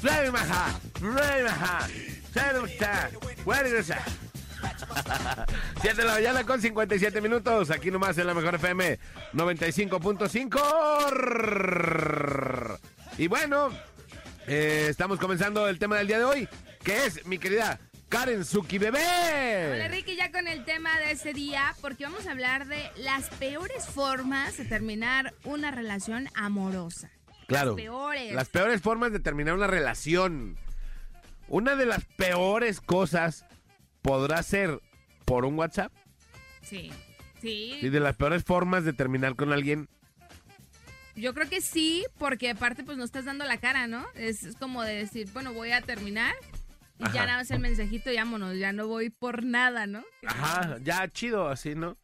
Flavio Maja, Flavio Maja, Saluta, Guardiasa. 7 de la mañana con 57 minutos, aquí nomás en la mejor FM 95.5. Y bueno, eh, estamos comenzando el tema del día de hoy, que es mi querida Karen Suki Bebé. Hola Ricky, ya con el tema de ese día, porque vamos a hablar de las peores formas de terminar una relación amorosa. Claro. Las peores. Las peores formas de terminar una relación. Una de las peores cosas podrá ser por un WhatsApp. Sí. Sí. Y de las peores formas de terminar con alguien. Yo creo que sí, porque aparte pues no estás dando la cara, ¿no? Es, es como de decir, bueno, voy a terminar y Ajá. ya nada más el mensajito, vámonos, ya no voy por nada, ¿no? Ajá, ya chido, así, ¿no?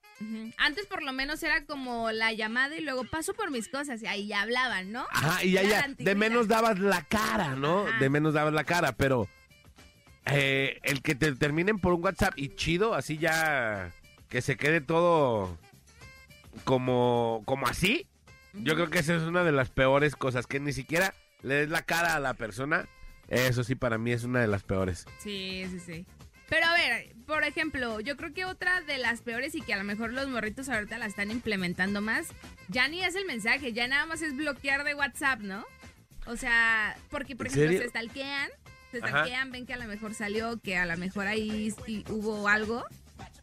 Antes por lo menos era como la llamada y luego paso por mis cosas y ahí ya hablaban, ¿no? Ajá, y ya, ya, de menos dabas la cara, ¿no? Ajá. De menos dabas la cara, pero eh, el que te terminen por un WhatsApp y chido, así ya que se quede todo como, como así, yo creo que esa es una de las peores cosas, que ni siquiera le des la cara a la persona, eso sí para mí es una de las peores. Sí, sí, sí. Pero a ver, por ejemplo, yo creo que otra de las peores y que a lo mejor los morritos ahorita la están implementando más, ya ni es el mensaje, ya nada más es bloquear de WhatsApp, ¿no? O sea, porque por ¿En ejemplo serio? se stalkean, se Ajá. stalkean, ven que a lo mejor salió, que a lo mejor ahí sí hubo algo.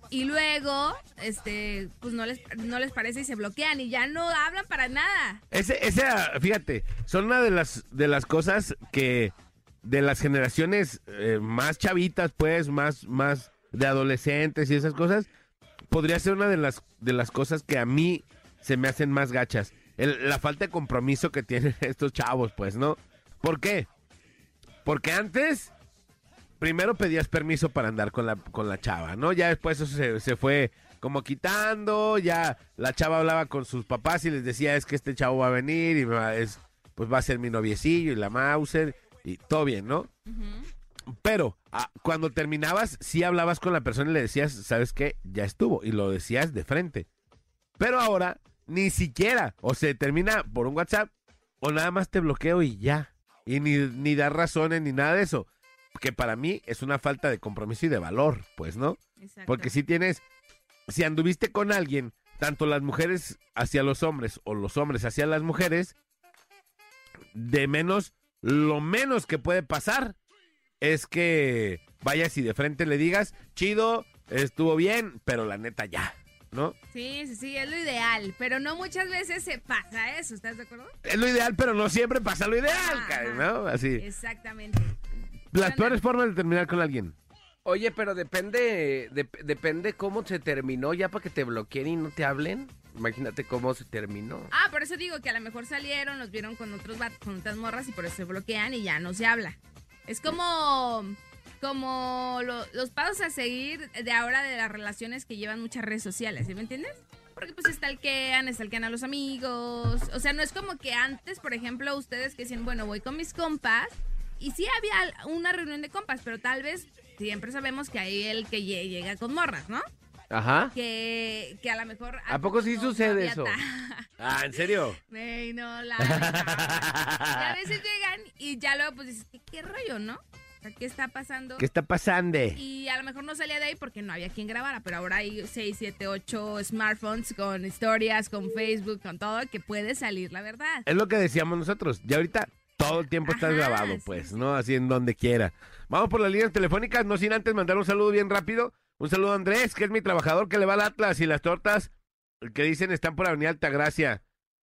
Y luego, este, pues no les, no les parece y se bloquean y ya no hablan para nada. Ese, ese, ah, fíjate, son una de las, de las cosas que de las generaciones eh, más chavitas, pues, más, más de adolescentes y esas cosas, podría ser una de las, de las cosas que a mí se me hacen más gachas. El- la falta de compromiso que tienen estos chavos, pues, ¿no? ¿Por qué? Porque antes, primero pedías permiso para andar con la, con la chava, ¿no? Ya después eso se, se fue como quitando, ya la chava hablaba con sus papás y les decía, es que este chavo va a venir y va- es, pues va a ser mi noviecillo y la Mauser y todo bien, ¿no? Pero ah, cuando terminabas, sí hablabas con la persona y le decías, ¿sabes qué? Ya estuvo. Y lo decías de frente. Pero ahora, ni siquiera. O se termina por un WhatsApp o nada más te bloqueo y ya. Y ni, ni dar razones ni nada de eso. Que para mí es una falta de compromiso y de valor, pues, ¿no? Exacto. Porque si tienes, si anduviste con alguien, tanto las mujeres hacia los hombres o los hombres hacia las mujeres, de menos, lo menos que puede pasar es que vayas y de frente le digas, chido, estuvo bien, pero la neta ya, ¿no? Sí, sí, sí, es lo ideal, pero no muchas veces se pasa eso, ¿estás de acuerdo? Es lo ideal, pero no siempre pasa lo ideal. ¿no? Así. Exactamente. Las peores formas de terminar con alguien. Oye, pero depende, dep- depende cómo se terminó ya para que te bloqueen y no te hablen. Imagínate cómo se terminó. Ah, por eso digo que a lo mejor salieron, los vieron con otros con otras morras y por eso se bloquean y ya no se habla. Es como como lo- los pasos a seguir de ahora de las relaciones que llevan muchas redes sociales, ¿sí me entiendes? Porque pues stalkean, stalkean a los amigos. O sea, no es como que antes, por ejemplo, ustedes que decían, bueno, voy con mis compas. Y sí había una reunión de compas, pero tal vez siempre sabemos que hay el que lle- llega con morras, ¿no? Ajá. Que, que a lo mejor... ¿A poco sí sucede eso? Ah, ¿en serio? Ey, no, la... y a veces llegan y ya luego pues dices, ¿qué, qué rollo, no? O sea, ¿qué está pasando? ¿Qué está pasando? Y a lo mejor no salía de ahí porque no había quien grabara, pero ahora hay 6, 7, 8 smartphones con historias, con Facebook, con todo, que puede salir la verdad. Es lo que decíamos nosotros. Ya ahorita todo el tiempo estás grabado, sí, pues, sí. ¿no? Así en donde quiera. Vamos por las líneas telefónicas, no sin antes mandar un saludo bien rápido. Un saludo a Andrés, que es mi trabajador que le va al Atlas y las tortas que dicen están por Avenida Altagracia.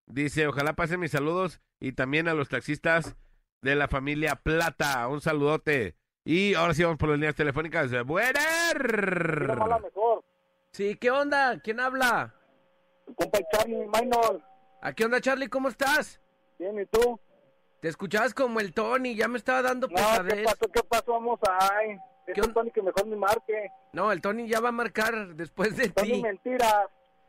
Dice, ojalá pasen mis saludos y también a los taxistas de la familia Plata. Un saludote. Y ahora sí vamos por las líneas telefónicas. Buenas. mejor. Sí, ¿qué onda? ¿Quién habla? Compa Charlie Minor. ¿A qué onda, Charlie? ¿Cómo estás? Bien, ¿y tú? Te escuchabas como el Tony, ya me estaba dando No, ¿qué pesadez. pasó? ¿Qué pasó? Vamos a... Ay, ¿Qué ¿Qué on- Tony que mejor me marque. No, el Tony ya va a marcar después de Tony ti. mentiras.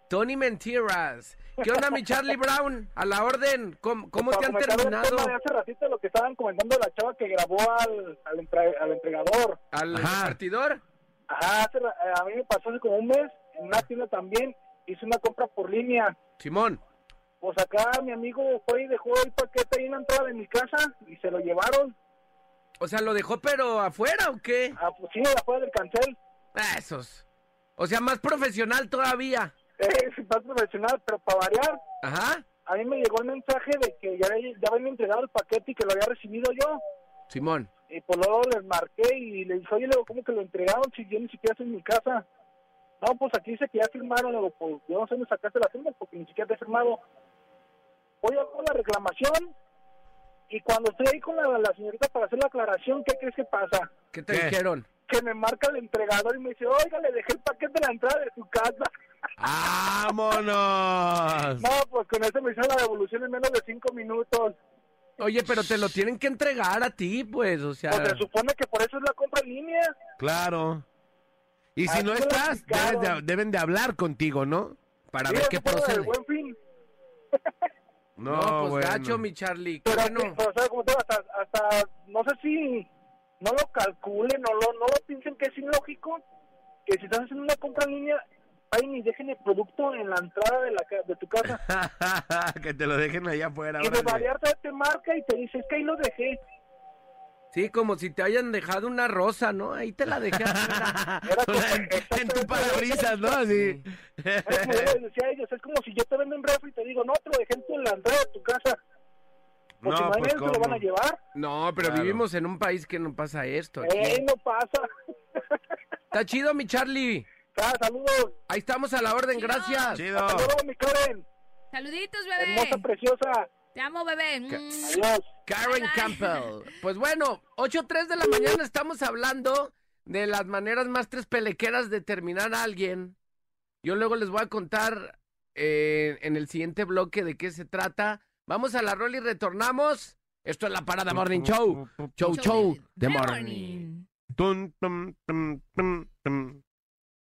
Tony Mentiras. ¿Qué onda, mi Charlie Brown? A la orden. ¿Cómo, cómo Para te han el terminado? tema de hace ratito lo que estaban comentando la chava que grabó al, al, entre- al entregador. ¿Al Ajá. repartidor? Ajá, hace a mí me pasó hace como un mes, en una tienda también, hice una compra por línea. Simón. Pues acá mi amigo fue y dejó el paquete ahí en la entrada de mi casa y se lo llevaron. O sea, ¿lo dejó pero afuera o qué? Ah, pues sí, afuera del cancel. Ah, esos. O sea, más profesional todavía. Es más profesional, pero para variar, Ajá. a mí me llegó el mensaje de que ya, ya habían entregado el paquete y que lo había recibido yo. Simón. Y pues luego les marqué y les dije, oye, luego, ¿cómo que lo entregaron si yo ni siquiera estoy en mi casa? No, pues aquí dice que ya firmaron. Luego, pues yo no sé dónde sacaste las firmas porque ni siquiera te he firmado. Voy a hacer la reclamación y cuando estoy ahí con la, la señorita para hacer la aclaración, ¿qué crees que pasa? ¿Qué te ¿Qué? dijeron? Que me marca el entregador y me dice, oiga, le dejé el paquete en la entrada de su casa. ¡Vámonos! No, pues con eso me hicieron la devolución en menos de cinco minutos. Oye, pero te lo tienen que entregar a ti, pues, o sea. Pues se supone que por eso es la compra en línea. Claro. Y si Así no estás, de- deben de hablar contigo, ¿no? Para Sí, ver qué procede. Buen fin. No, pues bueno. gacho, mi Charlie. Pero, bueno. o sea, como te digo, hasta, hasta, no sé si no lo calculen, no lo, no lo piensen que es ilógico, que si estás haciendo una compra en línea, vayan y dejen el producto en la entrada de, la, ca- de tu casa. que te lo dejen allá afuera. y de órale. variar todavía te marca y te dice, es que ahí lo dejé. Sí, como si te hayan dejado una rosa, ¿no? Ahí te la dejé. Era como- en, en tu parabrisas, ¿no? Así. Es como yo les decía a ellos, es como si yo te vendo un refri y te digo, no, te lo dejé en la entrada de tu casa. Pues No, pues, lo van a llevar. No, pero Claro. vivimos en un país que no pasa esto. aquí. Eh, no pasa. Está chido, mi Charlie. Ah, saludos. Ahí estamos a la orden, Chido. gracias. Chido. Hasta luego, mi Karen. Saluditos, Hermosa, bebé. preciosa. Te amo, bebé. Mm. Adiós. Karen Bye, bye. Campbell. Pues bueno, 8.03 de la mañana estamos hablando de las maneras más tres pelequeras de terminar a alguien. Yo luego les voy a contar eh, en el siguiente bloque de qué se trata. Vamos a la rol y retornamos. Esto es la Parada Morning Show. Show, show, the morning.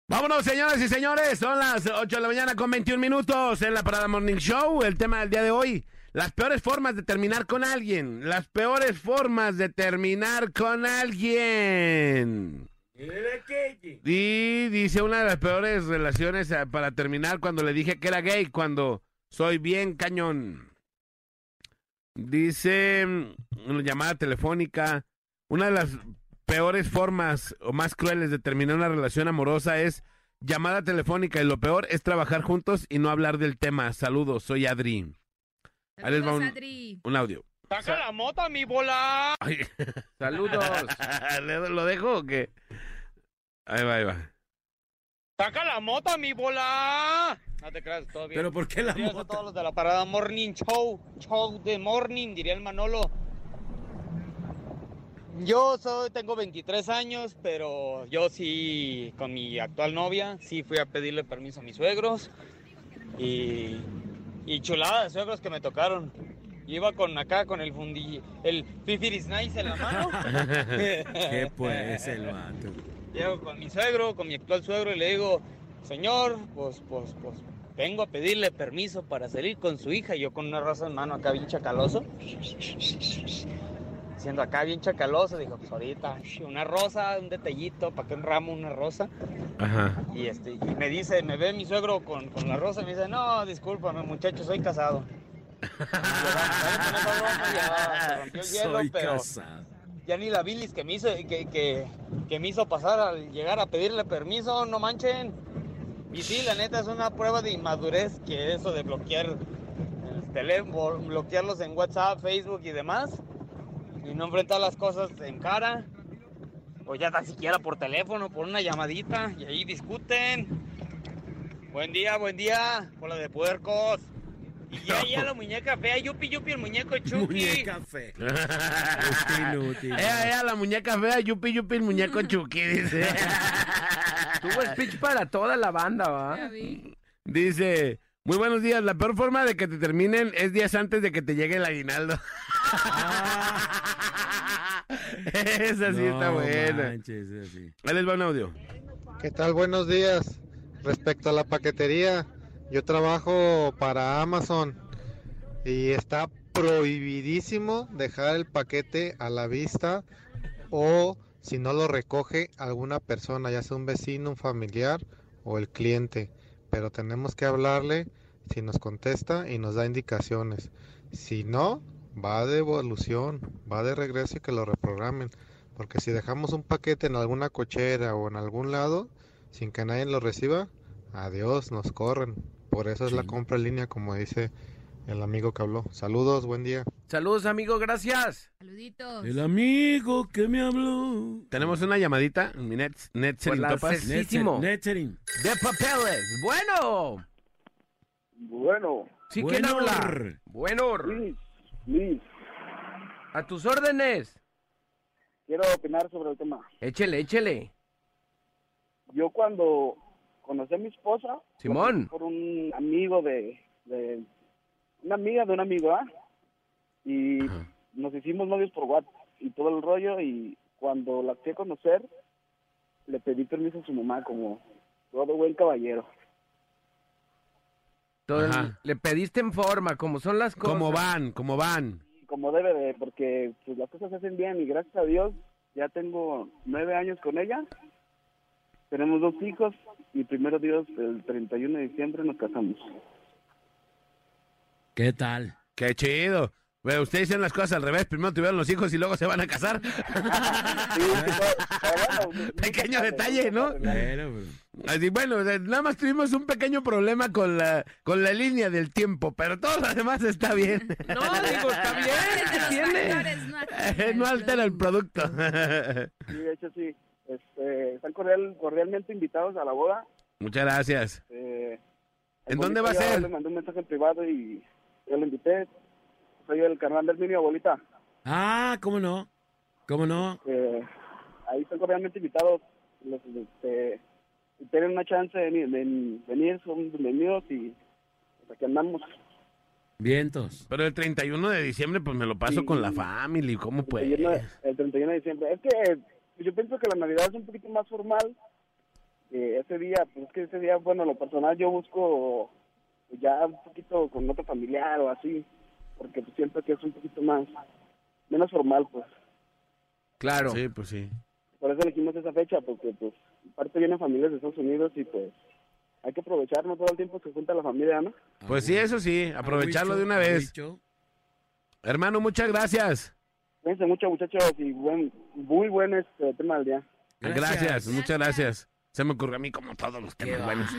Vámonos, señoras y señores. Son las 8 de la mañana con 21 minutos en la Parada Morning Show. El tema del día de hoy. Las peores formas de terminar con alguien. Las peores formas de terminar con alguien. Y dice una de las peores relaciones eh, para terminar cuando le dije que era gay, cuando soy bien cañón. Dice mm, una llamada telefónica. Una de las peores formas o más crueles de terminar una relación amorosa es llamada telefónica y lo peor es trabajar juntos y no hablar del tema. Saludos, soy Adri. Ahí les va Saludos, un- Adri. Un audio. ¡Saca la mota, mi bola! Ay, Saludos. ¿le- ¿Lo dejo o qué? Ahí va, ahí va. ¡Saca la mota, mi bola! No te creas, todo bien. ¿Pero por qué la Días a todos los de la parada Morning Show. Show de Morning, diría el Manolo. Yo soy, tengo 23 años, pero yo sí, con mi actual novia, sí fui a pedirle permiso a mis suegros. Y, y chulada de suegros que me tocaron. Iba con acá, con el fundi, el Fifiris Nice en la mano. ¿Qué pues el vato? Llego con mi suegro, con mi actual suegro y le digo, señor, pues, pues, pues, vengo a pedirle permiso para salir con su hija. Y yo con una rosa en mano acá bien chacaloso. Siendo acá bien chacaloso, dijo, pues ahorita, una rosa, un detallito, para que un ramo, una rosa. Ajá. Y este, y me dice, me ve mi suegro con, con la rosa y me dice, no, discúlpame muchacho, soy casado. Y yo, "Dale, con esa broma, ya se rompió el hielo, Soy pero casado. Ya ni la bilis que me hizo que, que, que me hizo pasar al llegar a pedirle permiso, no manchen. Y sí, la neta es una prueba de inmadurez que eso de bloquear el teléfono, bloquearlos en WhatsApp, Facebook y demás, y no enfrentar las cosas en cara, o ya tan siquiera por teléfono, por una llamadita, y ahí discuten. Buen día, buen día, bola de puercos. Y ya, ya la muñeca fea, yupi, yupi, el muñeco Chucky. Muñeca fe. Este inútil. Ella, ella, la muñeca fea, yupi, yupi, el muñeco Chucky, dice. Tuvo speech para toda la banda, Ya ¿va? vi. Dice, muy buenos días, la peor forma de que te terminen es días antes de que te llegue el aguinaldo. Esa sí está No buena. manches, es así. Ahí les va un audio. ¿Qué tal? Buenos días. Respecto a la paquetería, yo trabajo para Amazon y está prohibidísimo dejar el paquete a la vista o si no lo recoge alguna persona, ya sea un vecino, un familiar o el cliente. Pero tenemos que hablarle si nos contesta y nos da indicaciones. Si no, va de evolución, va de regreso y que lo reprogramen. Porque si dejamos un paquete en alguna cochera o en algún lado, sin que nadie lo reciba, adiós, nos corren. Por eso es la compra en línea, como dice el amigo que habló. Saludos, buen día. Saludos, amigo, gracias. Saluditos. El amigo que me habló. Tenemos una llamadita, mi net, net Por la Topas. Netzerin. De papeles. Bueno. Bueno, ¿Sí quién Bueno. habla? Bueno. Luis, Luis, A tus órdenes. quiero opinar sobre el tema. Échele, échele. Yo cuando conocí a mi esposa, Simón. por un amigo de, de una amiga de un amigo, ¿ah? Y Ajá. nos hicimos novios por WhatsApp y todo el rollo y cuando la fui a conocer le pedí permiso a su mamá como todo buen caballero. Todo el- Ajá. le pediste en forma, como son las cosas. ¿Cómo van? ¿Cómo van? Como debe de, porque pues, las cosas se hacen bien y gracias a Dios ya tengo nueve años con ella. Tenemos dos hijos y primero Dios, el 31 de diciembre nos casamos. ¿Qué tal? Qué chido. Bueno, ustedes dicen las cosas al revés. Primero tuvieron los hijos y luego se van a casar. Sí, sí, pero bueno, Pequeño detalle, ¿no? Bueno, pues, Así, bueno, nada más tuvimos un pequeño problema con la, con la línea del tiempo, pero todo lo demás está bien. No, digo, está bien. ¿Qué tiene? factores no altera el producto. Sí, de hecho sí. Este, están cordial- cordialmente invitados a la boda. Muchas gracias. Eh, ¿En dónde va a ser? Le mandé un mensaje en privado y yo le invité. Soy el carnal del mi abuelita. Ah, ¿cómo no? ¿Cómo no? Eh, ahí están cordialmente invitados. Los, este, si tienen una chance de, venir- de venir, son bienvenidos y pues, aquí andamos. Vientos. Pero el 31 de diciembre, pues me lo paso Sí. con la familia. ¿Cómo El pues? 31 de- el 31 de diciembre. Es que yo pienso que la Navidad es un poquito más formal. Eh, ese día, pues es que ese día, bueno, lo personal yo busco pues, ya un poquito con otro familiar o así, porque pues, siento que es un poquito más, menos formal, pues. Claro. Sí, pues sí. Por eso elegimos esa fecha, porque pues parte vienen familias de Estados Unidos y pues hay que aprovechar, no todo el tiempo se junta la familia, ¿no? Pues sí, eso sí, aprovecharlo de una vez. Hermano, muchas gracias. Cuídense mucho, muchachos, y buen, muy buen este tema del día. Gracias, Gracias. muchas gracias. Se me ocurrió a mí como todos los temas buenos.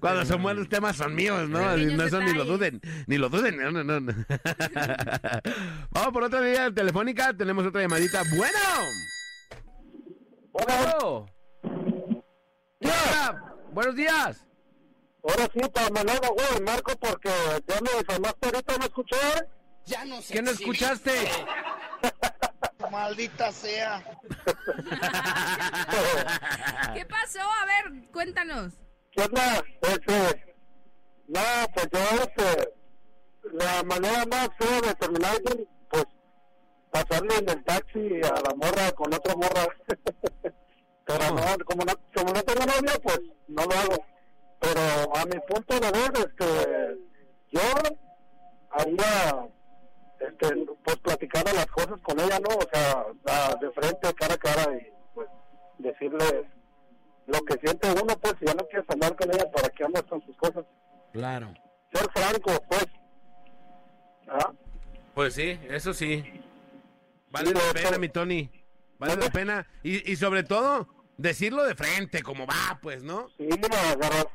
Cuando son buenos temas son míos, ¿no? No, eso ni lo duden, ni lo duden. No, no, no. Vamos por otra línea telefónica, tenemos otra llamadita. Bueno. Bueno. Hola, Buenos días. Ahora sí, para Manolo, güey, Marco, porque ya me informaste ahorita, ¿no escuché? ¿Qué no escuchaste? Maldita sea. ¿Qué pasó? A ver, cuéntanos. ¿Qué onda? Este, no, pues yo, este, la manera más fea de terminar pues, pasarle en el taxi a la morra con otra morra. Pero no, como no, como no tengo novia, pues, no lo hago. Pero a mi punto de ver, este, yo haría, este, pues, platicar las cosas con ella, ¿no? O sea, a- de frente, cara a cara y, pues, decirle lo que siente uno, pues, si ya no quieres andar con ella, ¿para qué andas con sus cosas? Claro. Ser franco, pues. ¿Ah? Pues sí, eso sí. Vale Sí, la pena, mi Tony. Vale la pena. Y, y sobre todo, decirlo de frente, como va, pues, ¿no? Sí, agarrar,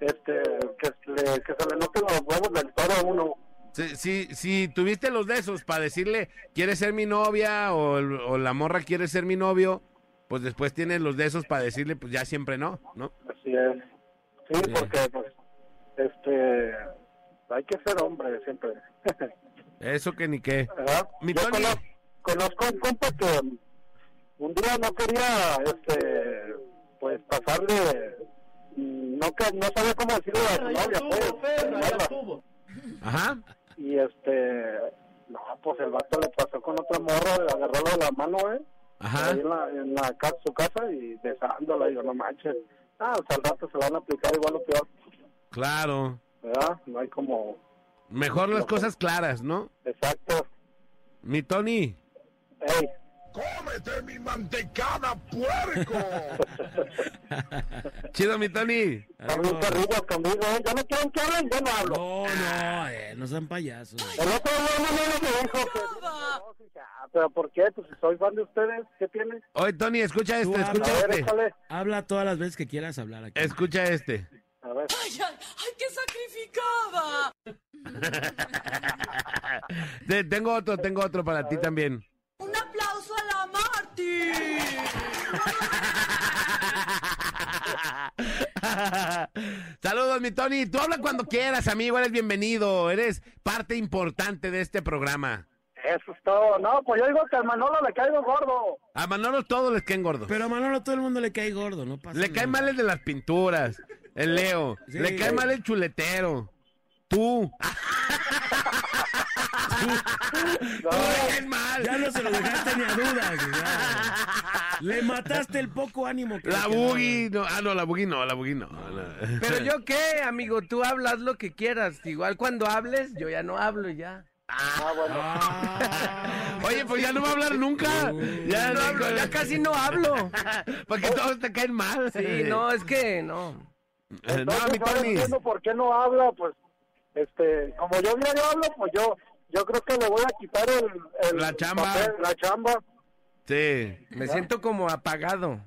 este, que, le- que se le noten los huevos del toro a uno. Si, si, si tuviste los de esos para decirle, ¿quieres ser mi novia? O, o la morra quiere ser mi novio, pues después tienes los de esos para decirle, pues ya siempre no, ¿no? Así es. Sí, porque, pues, este, hay que ser hombre siempre. Eso que ni qué. Yo Tony. conozco un compa que un día no quería, este, pues, pasarle, no, que, no sabía cómo decirle a su novia, pues. Ajá. Y este, no, pues el vato le pasó con otra morra, le agarró de la mano, eh, Ajá. ahí en, la, en la su casa y besándola, y yo, no manches. Ah, o sea, al rato se la van a aplicar igual o peor, Claro. ¿verdad? No hay como, Mejor las cosas claras, ¿no? exacto. Mi Tony, Ey, ¡Cómete mi mantecada, puerco! Chido, mi Tony. Perrillos conmigo, ¿eh? Ya no quieren que hablen, yo no hablo. No, no, eh, no sean payasos. El otro día no me dijo que... ¿Pero por qué? Pues si soy fan de ustedes, ¿qué tiene? Oye, Tony, escucha este, escucha ver, este. Habla todas las veces que quieras hablar aquí. Escucha este. A ver. ¡Ay, ay, ay, qué sacrificada! Te- tengo otro, tengo otro para ti también. ¡Un aplauso a! Saludos, mi Tony. Tú habla cuando quieras, amigo. Eres bienvenido. Eres parte importante de este programa. Eso es todo. No, pues yo digo que al Manolo le caigo gordo. A Manolo todos les caen gordos. Pero a Manolo todo el mundo le cae gordo, no pasa Le cae mal el de las pinturas. El Leo. Sí. Le cae mal el chuletero. Tú. No, caes mal. Ya no se lo dejaste ni a dudas. ya. Le mataste el poco ánimo que La boogie. No, ah, no, la boogie no, la boogie no. no. Pero yo qué, amigo, tú hablas lo que quieras. Igual cuando hables, yo ya no hablo ya. ah, bueno. Ah. Oye, pues ya no va a hablar nunca. Ya, No hablo, ya casi no hablo. Porque todos te caen mal. Sí, no, es que no. Eh, No, Entonces, mi ahora Tony. entiendo por qué no habla, pues, este, como yo diario hablo, pues yo, yo creo que le voy a quitar el, el La chamba. papel, la chamba. Sí. Me siento como apagado.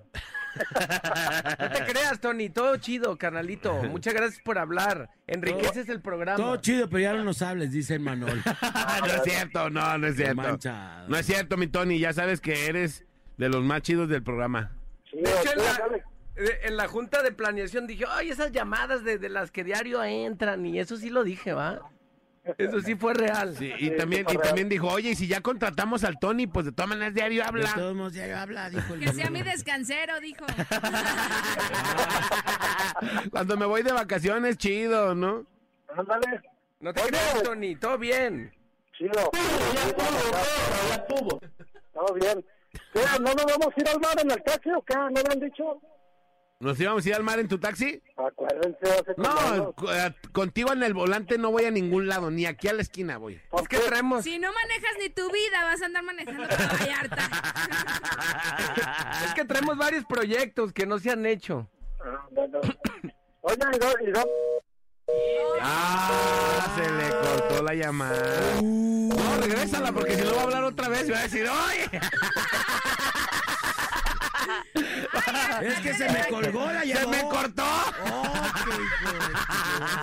No te creas, Tony, todo chido, carnalito. Muchas gracias por hablar. Enriqueces el programa. Todo chido, pero ya no nos hables, dice el Manol. no es cierto, no, no es cierto. manchado. No es cierto, mi Tony. Ya sabes que eres de los más chidos del programa. Sí, De hecho, en la, dale. en la junta de planeación dije, ay, esas llamadas de, de las que diario entran, y eso sí lo dije, ¿va? Eso sí fue real. Sí, y Sí, también, y también dijo, oye, y si ya contratamos al Tony, pues de todas maneras diario De habla. todos modos, ya habla, dijo el Que sea mi descansero, dijo. Cuando me voy de vacaciones, chido, ¿no? Ándale, No te creas, Tony, todo bien. chido. Todo bien. ¿Qué? ¿No nos vamos a ir al mar en el taxi o qué? ¿No le han dicho? ¿Nos íbamos a ir al mar en tu taxi? Acuérdense, hace No, eh, contigo en el volante no voy a ningún lado, ni aquí a la esquina voy. ¿Por Es que qué? traemos, Si no manejas ni tu vida, vas a andar manejando para Vallarta. es que traemos varios proyectos que no se han hecho. Ah, bueno. Oye, ¿y do- y do- Ah, se le cortó la llamada. No, regrésala porque si no va a hablar otra vez y va a decir, oye, Es que se me colgó la se llamada. me cortó Oh,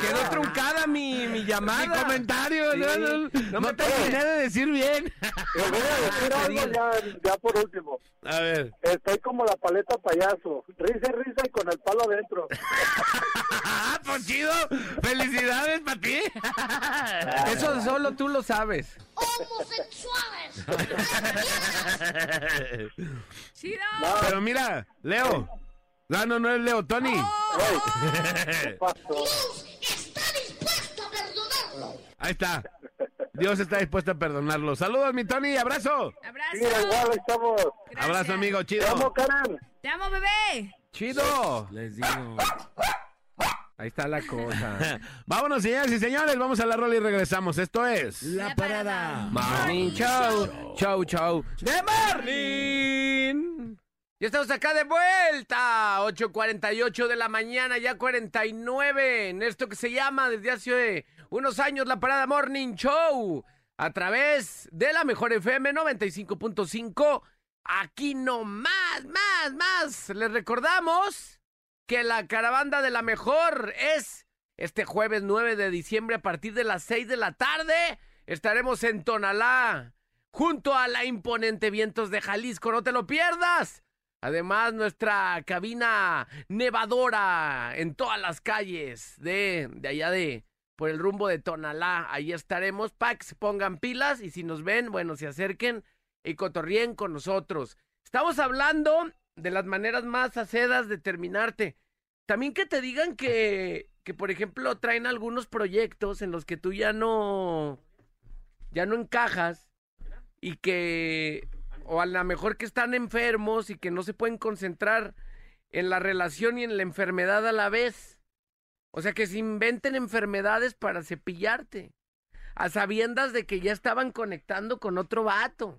qué Quedó truncada mi, mi llamada. mi comentario. Sí. No, no, No no me terminé de decir bien. les voy a decir algo ya, ya por último. A ver. Estoy como la paleta payaso. Risa y risa y con el palo adentro. Ah, pues chido. Felicidades para ti. Eso solo tú lo sabes. Chido. Pero mira, Leo. No, no, no es Leo, Tony. ¿Qué pasó? Ahí está. Dios está dispuesto a perdonarlo. Saludos, mi Tony. Abrazo. Abrazo. Mira, igual estamos. Gracias. Abrazo, amigo. Te amo, Chido. Karen. Te amo, bebé. Chido. Les digo. Ahí está la cosa. Vámonos, señoras y señores. Vamos a la rola y regresamos. Esto es. La parada. Morning Show. Show, show. De Morning. Ya estamos acá de vuelta. 8.48 de la mañana, ya 49. En esto que se llama desde hace unos años la parada Morning Show. A través de la mejor FM 95.5. Aquí no más, más, más. Les recordamos que la caravana de la mejor es este jueves 9 de diciembre a partir de las 6 de la tarde. Estaremos en Tonalá, junto a la imponente Vientos de Jalisco. No te lo pierdas. Además, nuestra cabina nevadora en todas las calles de, de allá de por el rumbo de Tonalá. Ahí estaremos se pongan pilas y si nos ven, bueno, se acerquen y cotorríen con nosotros. Estamos hablando de las maneras más acedas de terminarte. También que te digan que, que, por ejemplo, traen algunos proyectos en los que tú ya no, ya no encajas y que, o a lo mejor que están enfermos y que no se pueden concentrar en la relación y en la enfermedad a la vez. O sea, que se inventen enfermedades para cepillarte, a sabiendas de que ya estaban conectando con otro vato.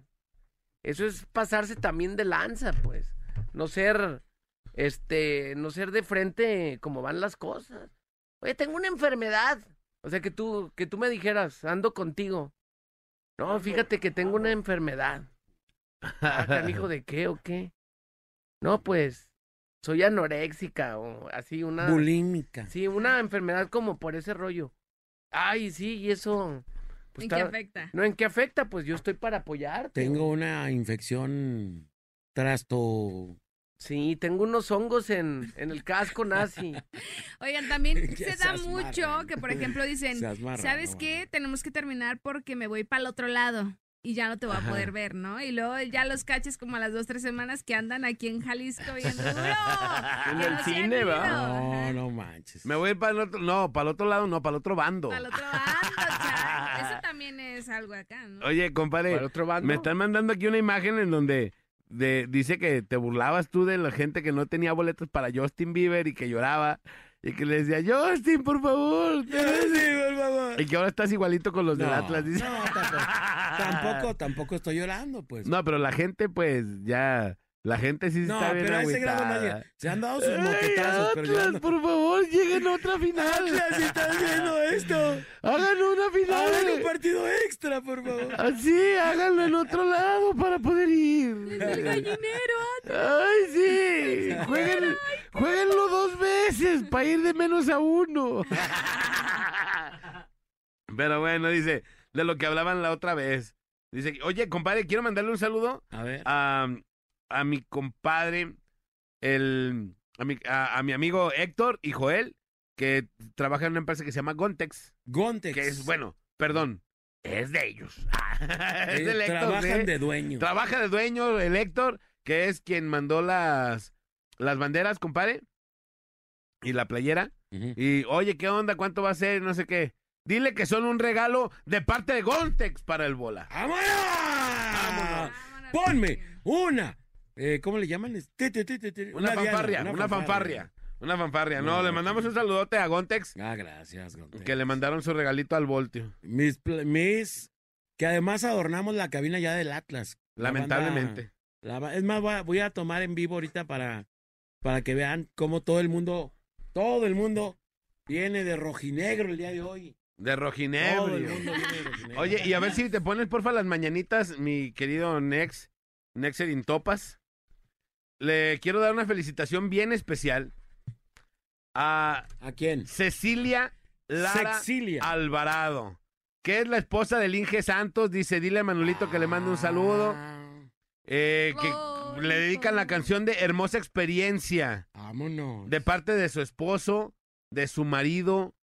Eso es pasarse también de lanza, pues. No ser, este, no ser de frente como van las cosas. Oye, tengo una enfermedad. O sea, que tú, que tú me dijeras, ando contigo. No, fíjate que tengo una enfermedad. Ah, hijo de qué o qué? No, pues, soy anoréxica o así, una... Bulímica. Sí, una enfermedad como por ese rollo. Ay, sí, y eso... pues, ¿En qué está- afecta? No, ¿en qué afecta? Pues yo estoy para apoyarte. Tengo una infección trasto... Sí, tengo unos hongos en, en el casco nazi. Oigan, también se da mucho que, por ejemplo, dicen, ¿sabes qué? Tenemos que terminar porque me voy para el otro lado y ya no te voy a poder ver, ¿no? Y luego ya los caches como a las dos, tres semanas que andan aquí en Jalisco bien duro. En el no cine. ¿va? No, no manches. Me voy para el otro, no, para el otro lado, no, para el otro bando. Para el otro bando, chai. Eso también es algo acá, ¿no? Oye, compadre, ¿Para el otro bando? me están mandando aquí una imagen en donde de, dice que te burlabas tú de la gente que no tenía boletos para Justin Bieber y que lloraba y que le decía, Justin, por favor. te-". Y que ahora estás igualito con los del Atlas, dice. no, tampoco, tampoco, tampoco estoy llorando, pues. No, pero la gente, pues, ya, la gente sí No, está bien pero a ese grado agüitada. nadie. Se han dado sus Ay, moquetazos, pero yo Atlas, por favor, lleguen a otra final. Atlas, si estás viendo esto, Hagan una final. hagan un partido extra, por favor. Así, háganlo en otro lado para poder ir. El gallinero, Ay, sí. Jueguen, jueguenlo dos veces para ir de menos a uno. Pero bueno, dice, de lo que hablaban la otra vez. Dice, oye, compadre, quiero mandarle un saludo A ver. a, a mi compadre, el, a, mi, a, a mi amigo Héctor y Joel, que trabaja en una empresa que se llama Gontex, Gontex. que es, bueno, perdón, es de ellos. es Eh, del Héctor, trabajan de dueño. Trabaja de dueño el Héctor, que es quien mandó las, las banderas, compadre, y la playera. Y, oye, ¿qué onda? ¿Cuánto va a ser? No sé qué. Dile que son un regalo de parte de Gontex para el bola. ¡Vámonos! Vámonos. Ponme una. Eh, ¿Cómo le llaman? Una, fanfarria, una, fanfarria. Una fanfarria. No, le mandamos un saludote a Gontex, Ah, gracias, Gontex. que le mandaron su regalito al Voltio. Mis, mis, que además adornamos la cabina ya del Atlas. La Lamentablemente. banda- la ba- es más, voy a, voy a tomar en vivo ahorita para, para que vean cómo todo el mundo, todo el mundo viene de rojinegro el día de hoy. De Todo el mundo viene de rojinegro. Oye, y a ver si te pones porfa las mañanitas, mi querido Nex, Nexer Topas. Le quiero dar una felicitación bien especial a ¿A quién? Cecilia Lara Sexilia. Alvarado, que es la esposa del Inge Santos. Dice, dile a Manolito que le mande un saludo. Ah, eh, que le dedican la canción de Hermosa Experiencia vámonos. de parte de su esposo, de su marido,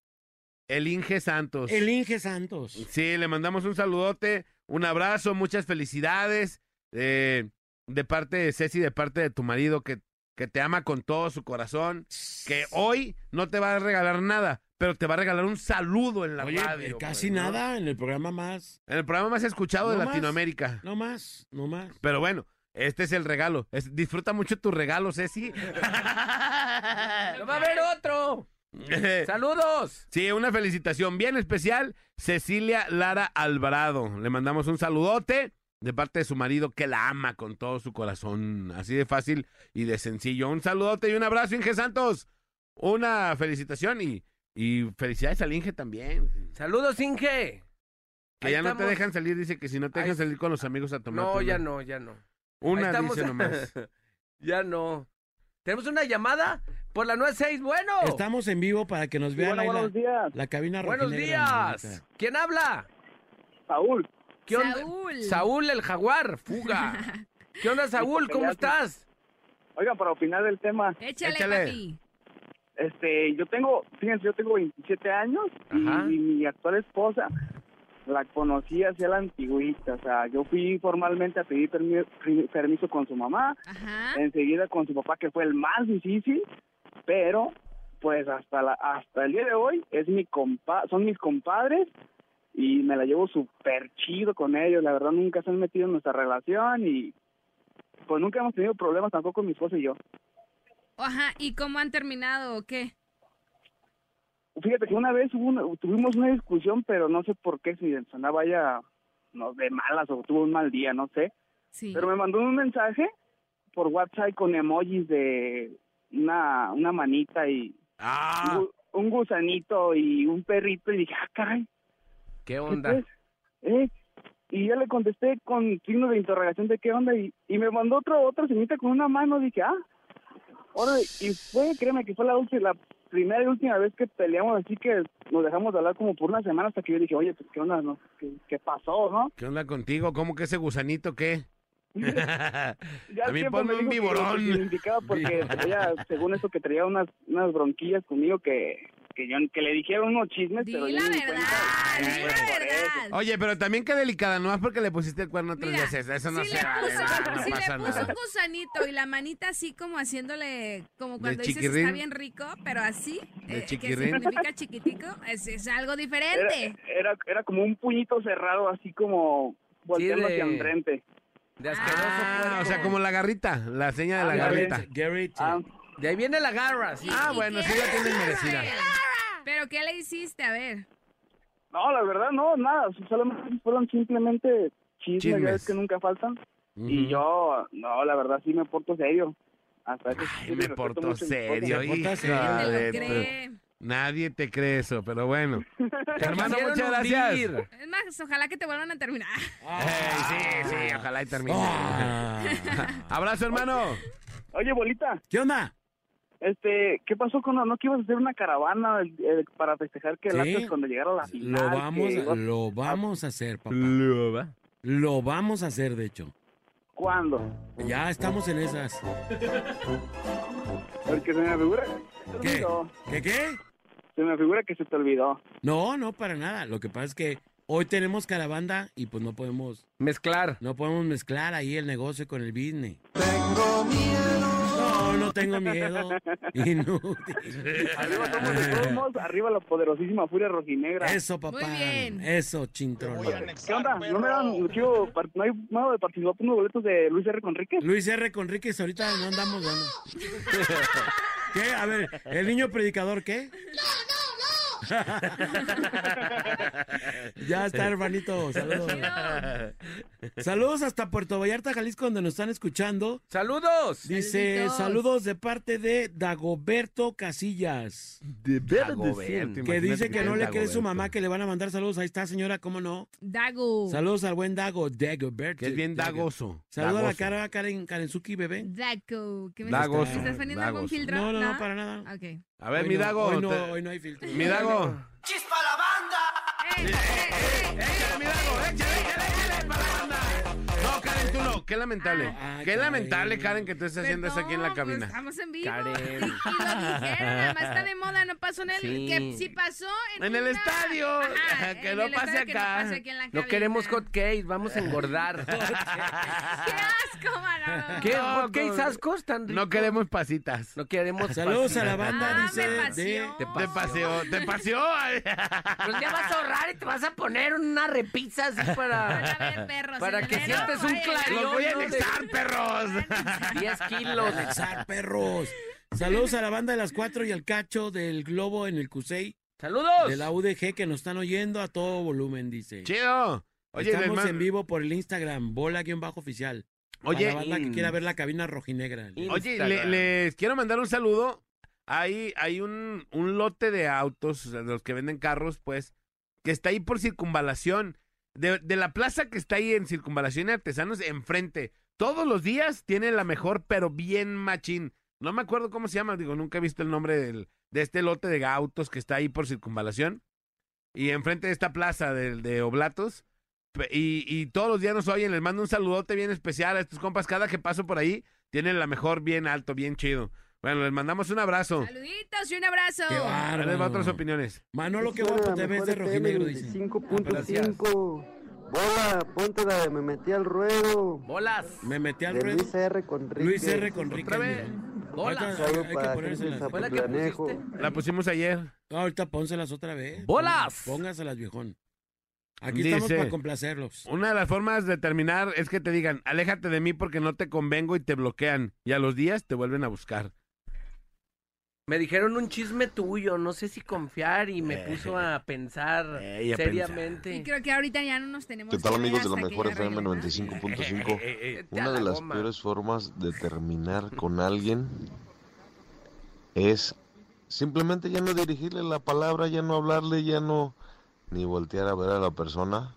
el Inge Santos. El Inge Santos. Sí, le mandamos un saludote, un abrazo, muchas felicidades eh, de parte de Ceci, de parte de tu marido que, que te ama con todo su corazón, que hoy no te va a regalar nada, pero te va a regalar un saludo en la Oye, radio. casi pues, ¿no? nada en el programa más. En el programa más escuchado de más. Latinoamérica. No más, no más. Pero bueno, este es el regalo. Es- disfruta mucho tu regalo, Ceci. ¡No va a haber otro! ¡Saludos! Sí, una felicitación bien especial, Cecilia Lara Alvarado. Le mandamos un saludote de parte de su marido que la ama con todo su corazón. Así de fácil y de sencillo. Un saludote y un abrazo, Inge Santos. Una felicitación y, y felicidades al Inge también. ¡Saludos, Inge! Que Ahí ya no te dejan salir, dice que si no te Ahí- dejan salir con los amigos a tomar. No, ya no, ya no. Una estamos. dice nomás. ya no. ¿Tenemos una llamada? Por la 96, bueno. Estamos en vivo para que nos vean Bueno, ahí la, buenos días. la cabina Buenos días. ¿Quién habla? Saúl, ¿Qué onda? Saúl. Saúl el jaguar, fuga. ¿Qué onda, Saúl? ¿Cómo estás? oigan, para opinar del tema, Échale, Échale. papi. este, yo tengo, fíjense, yo tengo 27 años y, Ajá. y mi actual esposa la conocí hacia la antigüita, o sea, yo fui formalmente a pedir permi- pri- permiso con su mamá, Ajá. enseguida con su papá que fue el más difícil, pero pues hasta la, hasta el día de hoy es mi compa son mis compadres y me la llevo súper chido con ellos, la verdad nunca se han metido en nuestra relación y pues nunca hemos tenido problemas tampoco mi esposa y yo. Ajá. ¿Y cómo han terminado o qué? Fíjate que una vez hubo una- tuvimos una discusión, pero no sé por qué, si sonaba ya no, de malas o tuvo un mal día, no sé. Sí. Pero me mandó un mensaje por WhatsApp con emojis de una, una manita y Ah, un, un gusanito y un perrito y dije, ah, caray, ¿Qué ¿qué onda? ¿Eh? Y ya le contesté con signo de interrogación de qué onda y, y me mandó otro, otra señorita con una mano, dije, ah, órale, y fue, créeme que fue la, la primera y última vez que peleamos, así que nos dejamos de hablar como por una semana hasta que yo dije, oye, pues qué onda, ¿no? ¿Qué, qué pasó, no? ¿Qué onda contigo? ¿Cómo que ese gusanito qué? Ya A mí ponme me un que- viborón. que me indicaba porque traía, según eso, que traía unas, unas bronquillas conmigo que, que, yo, que le dijeron unos chismes, Di pero yo la ni verdad, cuenta. di Pues la eso. verdad. Oye, pero también qué delicada, nomás porque le pusiste el cuerno tres Mira, veces. Eso no si se le vale, puso, no, no si pasa le puso nada. un gusanito y la manita así como haciéndole, como cuando dices chiquirrín? está bien rico, pero así, ¿De eh, que chiquirrín? significa chiquitico, es, es algo Era, diferente. era, era como un puñito cerrado, así como volteando de- hacia enfrente. De asqueroso Ah, puerco. o sea, como la garrita, la seña de la Ándale. garrita. Garrett. Ah, De ahí viene la garra, sí. Ah, ¿Y bueno, sí la tienes merecida. Pero ¿qué le hiciste? A ver. no, la verdad, no, nada. Solamente fueron simplemente chismes, Chismes. ya ves que nunca faltan. Y yo, no, la verdad, sí me porto serio. Hasta sí Ay, le me respeto porto serio, tu- cree. Nadie te cree eso, pero bueno. Hermano, muchas gracias. hundir. Es más, ojalá que te vuelvan a terminar. Sí, sí, ojalá y termine. Ah. Abrazo, hermano. Oye, bolita, ¿Qué onda? Este, ¿qué pasó con no que ibas a hacer una caravana eh, para festejar que el Sí. Atlas cuando llegara a la final? Lo vamos, que a, lo vamos a hacer, papá. Luba. Lo vamos a hacer, de hecho. ¿Cuándo? Ya estamos en esas. Porque se me figura que se te ¿Qué? olvidó. ¿Qué qué? Se me figura que se te olvidó. No, no, para nada. Lo que pasa es que hoy tenemos caravana y pues no podemos, Mezclar. no podemos mezclar ahí el negocio con el business. Tengo miedo. No, no tengo miedo. Inútil. Arriba somos de todos modos, arriba la poderosísima furia rojinegra. Eso, papá. Muy bien. Eso, chintrón. ¿Qué onda? ¿No me dan, no hay modo de participar por unos boletos de Luis R. Conrique? Luis R. Conríquez, ahorita no andamos dando. ¿Qué? A ver, ¿el niño predicador qué? ya está, hermanito. Saludos. Saludos hasta Puerto Vallarta, Jalisco, donde nos están escuchando. ¡Saludos! Dice, Saluditos. saludos de parte de Dagoberto Casillas. De Dagoberto, Que dice que no le cree su mamá que le van a mandar saludos. Ahí está, señora, ¿cómo no? Dago. Saludos al buen Dago, Dagoberto. Que es bien Dago. dagoso. Saludos a la cara Karen Karenzuki, bebé. Dago. ¿Qué me Dagoso, estás, ¿Estás poniendo algún filtro? No, no, no, para nada. Ok. A ver, Hoy mi no, Dago. Hoy no, te- hoy no hay filtro. Mi Dago. ¡Chispa la banda! Échale, mi Dago, échale Qué lamentable. Ah, Qué Karen. lamentable, Karen, que tú estés haciendo eso aquí en la pues, cabina. estamos en vivo. Karen. Y, y lo dijeron, además está de moda, no pasó en el. Sí. Que sí pasó en, En el una- estadio. Ajá, Que en no el pase estadio, que acá. no pase aquí en la No cabina. queremos hot cakes, vamos a engordar. ¡Qué asco, mano! ¿Qué? No, ¿Hot cakes con- ascos tan ricos? No queremos pasitas. No queremos Saludos a la banda, Ah, dice. me de- paseó. Te paseó, te paseó. Pues ya vas a ahorrar y te vas a poner una repizza así para... ver perros. Para que sientes un vayan. Voy a anexar, perros. 10 kilos. Anexar, perros. Saludos a la banda de las cuatro y al cacho del globo en el Cusey ¡Saludos! de la UDG que nos están oyendo a todo volumen, dice. Chido. Oye, Estamos man- en vivo por el Instagram, bola-oficial. Oye, Oye, la banda que quiera ver la cabina rojinegra. in- Oye, le- les quiero mandar un saludo. Hay, hay un, un lote de autos, de los que venden carros, pues, que está ahí por circunvalación. De, la plaza que está ahí en circunvalación y artesanos, enfrente. Todos los días tiene la mejor, pero bien machín. No me acuerdo cómo se llama, digo, nunca he visto el nombre del, de este lote de autos que está ahí por circunvalación. Y enfrente de esta plaza de, de Oblatos. Y, y todos los días nos oyen, les mando un saludote bien especial a estos compas. Cada que paso por ahí, tienen la mejor bien alto, bien chido. Bueno, les mandamos un abrazo. Saluditos y un abrazo. Qué Ahí les va bárbaro. otras opiniones. Manolo, qué guapo te ves de rojinegro, dice. 5.5. Bola, ponte la de me metí al ruedo. ¡Bolas! Me metí al De ruedo. Luis R. Conríquez. Luis R. Conríquez. Otra vez. ¡Bolas! Ahorita Saludo hay que ponérselas. ¿Fue la que pusiste? La pusimos ayer. No, ahorita pónselas otra vez. ¡Bolas! Póngaselas, viejón. Aquí Dice- estamos para complacerlos. Una de las formas de terminar es que te digan, aléjate de mí porque no te convengo y te bloquean. Y a los días te vuelven a buscar. Me dijeron un chisme tuyo, no sé si confiar y me puso a pensar Eh, y a seriamente. Y creo que ahorita ya no nos tenemos ¿Qué tal amigos de la mejor FM arregle, ¿no? 95.5? Vete a Una de la las goma. peores formas de terminar con alguien es simplemente ya no dirigirle la palabra, ya no hablarle, ya no ni voltear a ver a la persona.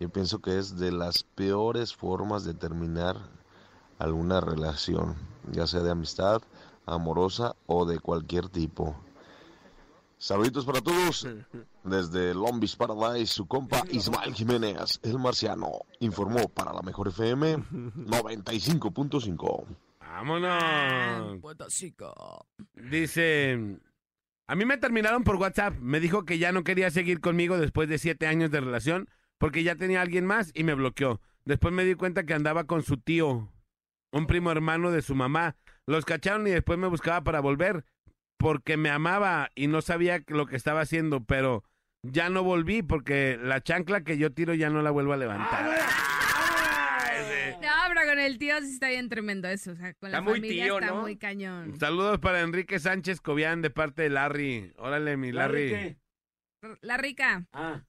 Yo pienso que es de las peores formas de terminar alguna relación, ya sea de amistad, amorosa o de cualquier tipo. Saluditos para todos. Desde Long Beach Paradise, su compa Ismael Jiménez, el marciano, informó para la mejor FM 95.5. Vámonos. Dice, a mí me terminaron por WhatsApp. Me dijo que ya no quería seguir conmigo después de siete años de relación porque ya tenía alguien más y me bloqueó. Después me di cuenta que andaba con su tío, un primo hermano de su mamá. Los cacharon y después me buscaba para volver porque me amaba y no sabía lo que estaba haciendo, pero ya no volví porque la chancla que yo tiro ya no la vuelvo a levantar. No, pero con el tío sí está bien tremendo eso. O sea, con la Está muy familia tío, está ¿no? muy cañón. Saludos para Enrique Sánchez Cobian de parte de Larry. Órale, mi Larry. ¿qué? La rica. Ah.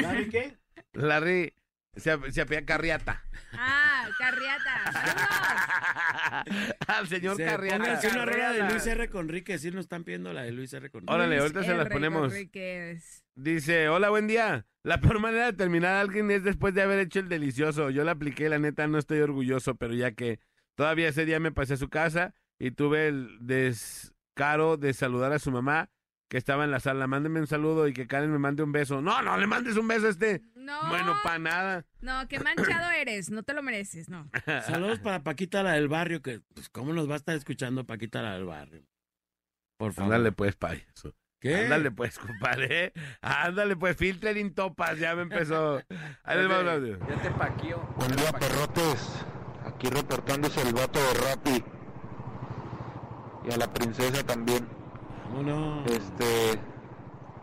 ¿Larry qué? Larry se, se apellida Carriata. Ah, Carriata. Saludos. Al señor Se Carriata. pónganse una rola de. Luis R. Conrique, sí nos están pidiendo la de Luis R. Conrique. Órale, Luis ahorita se las R. ponemos. Conríquez. Dice, hola, buen día. La peor manera de terminar a alguien es después de haber hecho el delicioso. Yo la apliqué, la neta, no estoy orgulloso, pero ya que todavía ese día me pasé a su casa y tuve el descaro de saludar a su mamá que estaba en la sala. Mándeme un saludo y que Karen me mande un beso. No, no, le mandes un beso a este. No. Bueno, pa' nada. No, qué manchado eres. No te lo mereces, no. Saludos para Paquita la del barrio, que pues cómo nos va a estar escuchando Paquita la del barrio. Por favor. Ándale pues, payaso. ¿Qué? Ándale pues, compadre. Ándale pues, filtering topas, ya me empezó. Ahí les va un audio. Ya te paqueó. Buen día, perrotes. Aquí reportándose el vato de Rappi. Y a la princesa también. Este,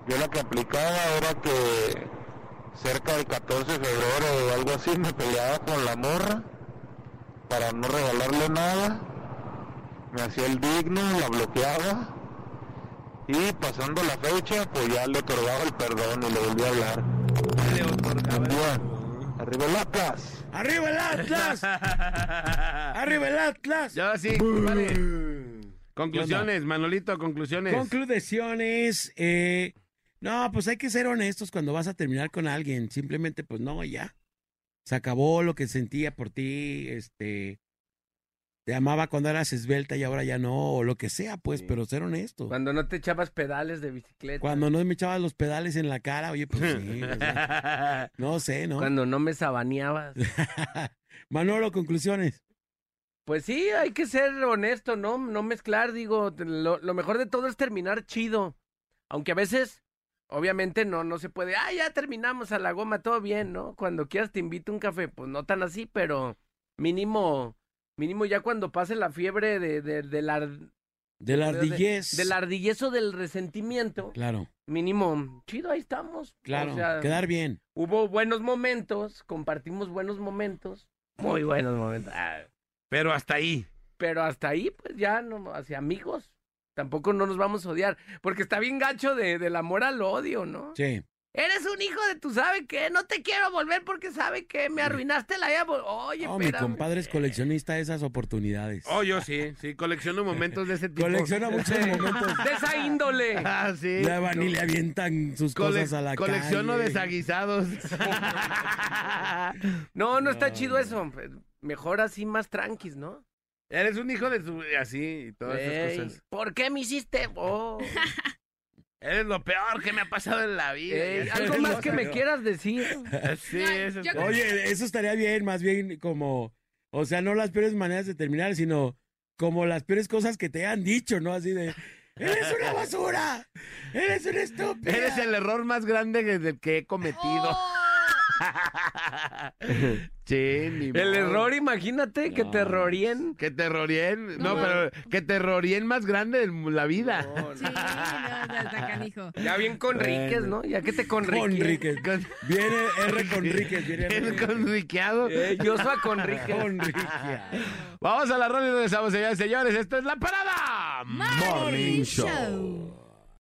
yo lo que aplicaba era que cerca del 14 de febrero o algo así me peleaba con la morra para no regalarle nada. Me hacía el digno, la bloqueaba. Y pasando la fecha, pues ya le otorgaba el perdón y le volví a hablar. Le otorgaba. Arriba el Atlas. ¡Arriba el Atlas! ¡Arriba el Atlas! Ya sí, compadre. Conclusiones, Manolito, conclusiones. Conclusiones. Eh, no, pues hay que ser honestos cuando vas a terminar con alguien. Simplemente, pues no, ya. Se acabó lo que sentía por ti. Este. Te amaba cuando eras esbelta y ahora ya no, o lo que sea, pues, pero ser honesto. Cuando no te echabas pedales de bicicleta. Cuando no me echabas los pedales en la cara, oye, pues sí. o sea, no sé, ¿no? Cuando no me sabaneabas. Manolo, conclusiones. Pues sí, hay que ser honesto, ¿no? No mezclar, digo, lo, lo mejor de todo es terminar chido. Aunque a veces, obviamente, no, no se puede, ah, ya terminamos a la goma, todo bien, ¿no? Cuando quieras te invito un café, pues no tan así, pero mínimo, mínimo ya cuando pase la fiebre de, de, de la... De la de- ardillez. Del ardillez o del resentimiento, Claro, mínimo, chido, ahí estamos. claro. O sea, Quedar bien. Hubo buenos momentos, compartimos buenos momentos, muy buenos momentos. Ah, Pero hasta ahí. pero hasta ahí, pues ya no, hacia amigos. Tampoco no nos vamos a odiar. Porque está bien gacho de, del amor al odio, ¿no? Sí. Eres un hijo de tu sabe qué, no te quiero volver porque sabe que me arruinaste la vida. Oye, Oh, mi compadre es coleccionista de esas oportunidades. Oh, yo sí, sí, colecciono momentos de ese tipo. Colecciona muchos momentos. De esa índole. Ah, sí. Le van y le avientan sus Cole- cosas a la colecciono calle. desaguisados. No, no está chido eso. Mejor así más tranquis, ¿no? Eres un hijo de su... Así, y todas Ey, esas cosas. ¿Por qué me hiciste? Oh. Eres lo peor que me ha pasado en la vida. Ey, algo más que me quieras decir. Sí, No, eso es- Oye, eso estaría bien, más bien como, o sea, no las peores maneras de terminar, sino como las peores cosas que te han dicho, ¿no? Así de, eres una basura, eres un estúpido. Eres el error más grande que, del que he cometido. Oh, Sí, El modo. error, imagínate, que te roríen. Que te rorien. No, No. pero que te rorien más grande en la vida. Sí, no, canijo. Ya bien Conríquez, Bueno. ¿no? Ya que te Conríquez. Conríquez. Viene R Conríquez. Viene El R. conriqueado. Eh, yo soy Conríquez. Conríquez. Vamos a la radio y regresamos, señores, señores. Esto es La Parada Morning Show.